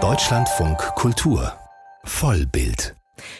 Deutschlandfunk Kultur Vollbild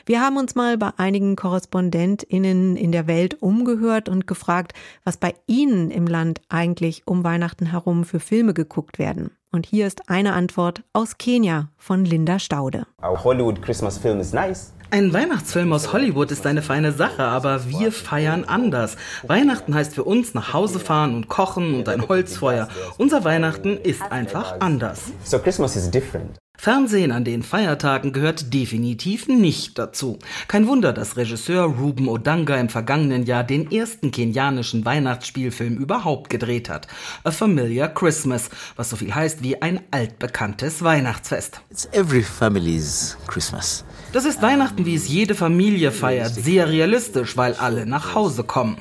wir haben uns mal bei einigen KorrespondentInnen in der Welt umgehört und gefragt, was bei ihnen im Land eigentlich um Weihnachten herum für Filme geguckt werden. Und hier ist eine Antwort aus Kenia von Linda Staude. Our Hollywood Christmas film is nice. Ein Weihnachtsfilm aus Hollywood ist eine feine Sache, aber wir feiern anders. Weihnachten heißt für uns nach Hause fahren und kochen und ein Holzfeuer. Unser Weihnachten ist einfach anders. So Christmas is different. Fernsehen an den Feiertagen gehört definitiv nicht dazu. Kein Wunder, dass Regisseur Ruben Odanga im vergangenen Jahr den ersten kenianischen Weihnachtsspielfilm überhaupt gedreht hat. A Familiar Christmas, was so viel heißt wie ein altbekanntes Weihnachtsfest. It's every family's Christmas. Das ist Weihnachten, wie es jede Familie feiert, sehr realistisch, weil alle nach Hause kommen.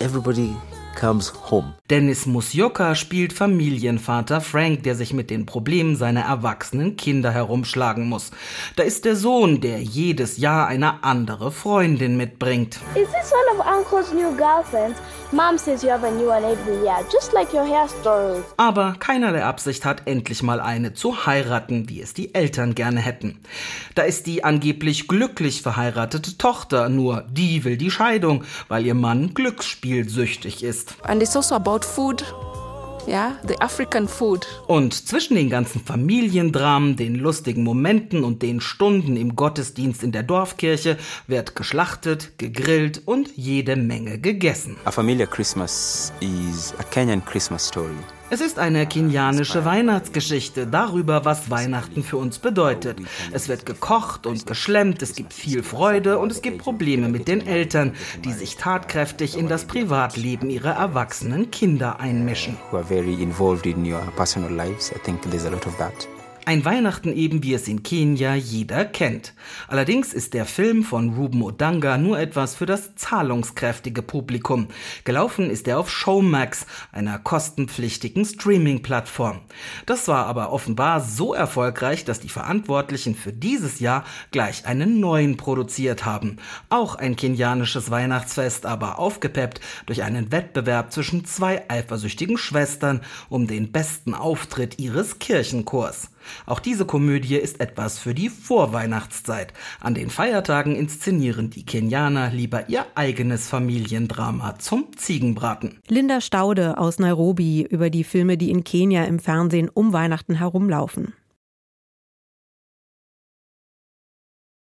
Everybody comes home. Dennis Musyoka spielt Familienvater Frank, der sich mit den Problemen seiner erwachsenen Kinder herumschlagen muss. Da ist der Sohn, der jedes Jahr eine andere Freundin mitbringt. Is this one of Uncle's new girlfriends? Mom says you have a new one every year, just like your hair stories. Aber keinerlei Absicht hat, endlich mal eine zu heiraten, wie es die Eltern gerne hätten. Da ist die angeblich glücklich verheiratete Tochter, nur die will die Scheidung, weil ihr Mann glücksspielsüchtig ist. And it's also about food. Ja, the African food. Und zwischen den ganzen Familiendramen, den lustigen Momenten und den Stunden im Gottesdienst in der Dorfkirche wird geschlachtet, gegrillt und jede Menge gegessen. A Familiar Christmas is a Kenyan Christmas story. Es ist eine kenianische Weihnachtsgeschichte darüber, was Weihnachten für uns bedeutet. Es wird gekocht und geschlemmt, es gibt viel Freude und es gibt Probleme mit den Eltern, die sich tatkräftig in das Privatleben ihrer erwachsenen Kinder einmischen. Who are very involved in your personal lives. I think there's a lot of that. Ein Weihnachten eben, wie es in Kenia jeder kennt. Allerdings ist der Film von Ruben Odanga nur etwas für das zahlungskräftige Publikum. Gelaufen ist er auf Showmax, einer kostenpflichtigen Streaming-Plattform. Das war aber offenbar so erfolgreich, dass die Verantwortlichen für dieses Jahr gleich einen neuen produziert haben. Auch ein kenianisches Weihnachtsfest, aber aufgepeppt durch einen Wettbewerb zwischen zwei eifersüchtigen Schwestern um den besten Auftritt ihres Kirchenchors. Auch diese Komödie ist etwas für die Vorweihnachtszeit. An den Feiertagen inszenieren die Kenianer lieber ihr eigenes Familiendrama zum Ziegenbraten. Linda Staude aus Nairobi über die Filme, die in Kenia im Fernsehen um Weihnachten herumlaufen.